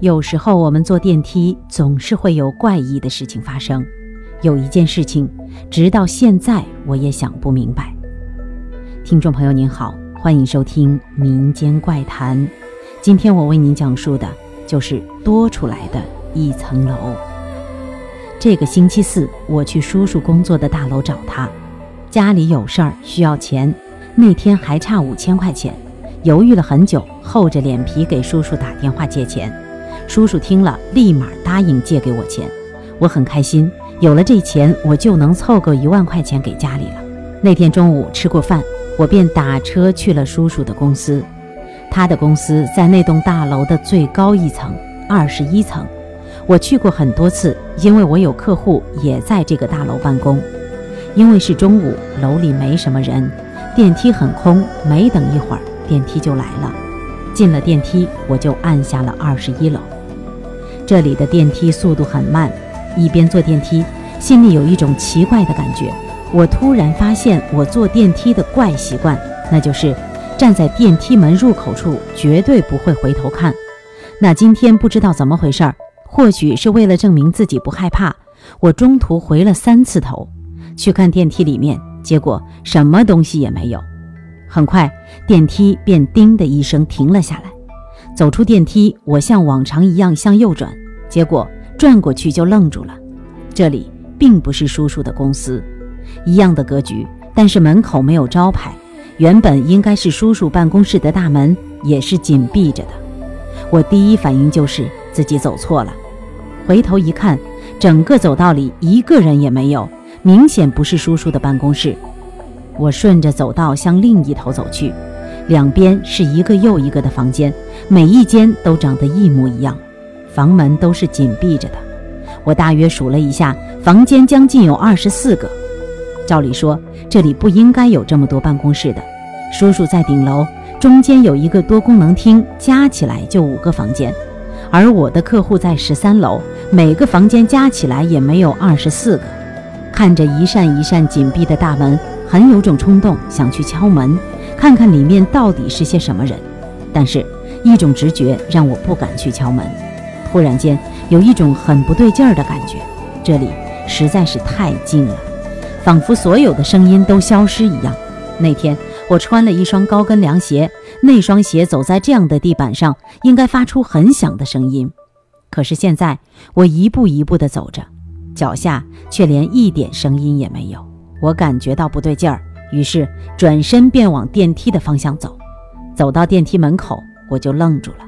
有时候我们坐电梯总是会有怪异的事情发生。有一件事情，直到现在我也想不明白。听众朋友您好，欢迎收听民间怪谈。今天我为您讲述的就是多出来的一层楼。这个星期四，我去叔叔工作的大楼找他，家里有事儿需要钱，那天还差五千块钱，犹豫了很久，厚着脸皮给叔叔打电话借钱。叔叔听了，立马答应借给我钱，我很开心，有了这钱，我就能凑够一万块钱给家里了。那天中午吃过饭，我便打车去了叔叔的公司，他的公司在那栋大楼的最高一层，二十一层。我去过很多次，因为我有客户也在这个大楼办公。因为是中午，楼里没什么人，电梯很空。没等一会儿，电梯就来了。进了电梯，我就按下了二十一楼。这里的电梯速度很慢，一边坐电梯，心里有一种奇怪的感觉。我突然发现我坐电梯的怪习惯，那就是站在电梯门入口处，绝对不会回头看。那今天不知道怎么回事儿。或许是为了证明自己不害怕，我中途回了三次头，去看电梯里面，结果什么东西也没有。很快，电梯便“叮”的一声停了下来。走出电梯，我像往常一样向右转，结果转过去就愣住了。这里并不是叔叔的公司，一样的格局，但是门口没有招牌。原本应该是叔叔办公室的大门也是紧闭着的。我第一反应就是。自己走错了，回头一看，整个走道里一个人也没有，明显不是叔叔的办公室。我顺着走道向另一头走去，两边是一个又一个的房间，每一间都长得一模一样，房门都是紧闭着的。我大约数了一下，房间将近有二十四个。照理说，这里不应该有这么多办公室的。叔叔在顶楼，中间有一个多功能厅，加起来就五个房间。而我的客户在十三楼，每个房间加起来也没有二十四个。看着一扇一扇紧闭的大门，很有种冲动想去敲门，看看里面到底是些什么人。但是，一种直觉让我不敢去敲门。突然间，有一种很不对劲儿的感觉，这里实在是太静了，仿佛所有的声音都消失一样。那天我穿了一双高跟凉鞋。那双鞋走在这样的地板上，应该发出很响的声音。可是现在我一步一步地走着，脚下却连一点声音也没有。我感觉到不对劲儿，于是转身便往电梯的方向走。走到电梯门口，我就愣住了。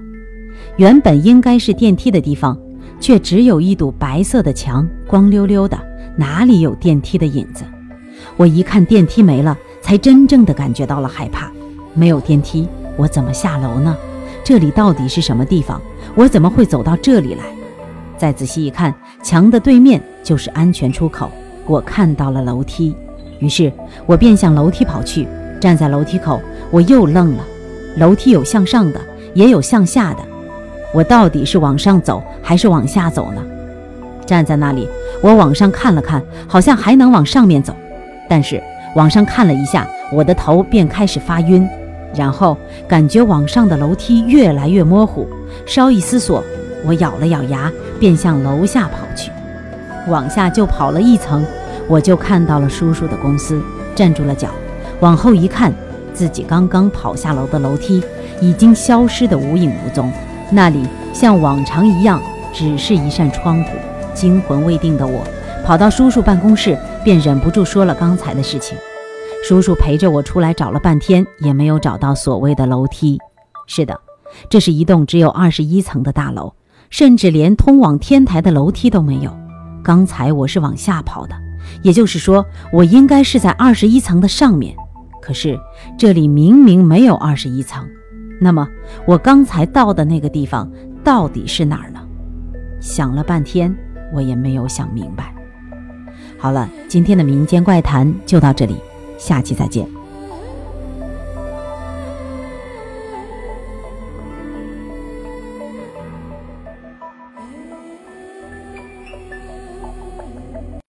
原本应该是电梯的地方，却只有一堵白色的墙，光溜溜的，哪里有电梯的影子？我一看电梯没了，才真正的感觉到了害怕。没有电梯。我怎么下楼呢？这里到底是什么地方？我怎么会走到这里来？再仔细一看，墙的对面就是安全出口。我看到了楼梯，于是我便向楼梯跑去。站在楼梯口，我又愣了。楼梯有向上的，也有向下的。我到底是往上走还是往下走呢？站在那里，我往上看了看，好像还能往上面走，但是往上看了一下，我的头便开始发晕。然后感觉往上的楼梯越来越模糊，稍一思索，我咬了咬牙，便向楼下跑去。往下就跑了一层，我就看到了叔叔的公司，站住了脚，往后一看，自己刚刚跑下楼的楼梯已经消失得无影无踪，那里像往常一样只是一扇窗户。惊魂未定的我，跑到叔叔办公室，便忍不住说了刚才的事情。叔叔陪着我出来找了半天，也没有找到所谓的楼梯。是的，这是一栋只有二十一层的大楼，甚至连通往天台的楼梯都没有。刚才我是往下跑的，也就是说，我应该是在二十一层的上面。可是这里明明没有二十一层，那么我刚才到的那个地方到底是哪儿呢？想了半天，我也没有想明白。好了，今天的民间怪谈就到这里。下期再见。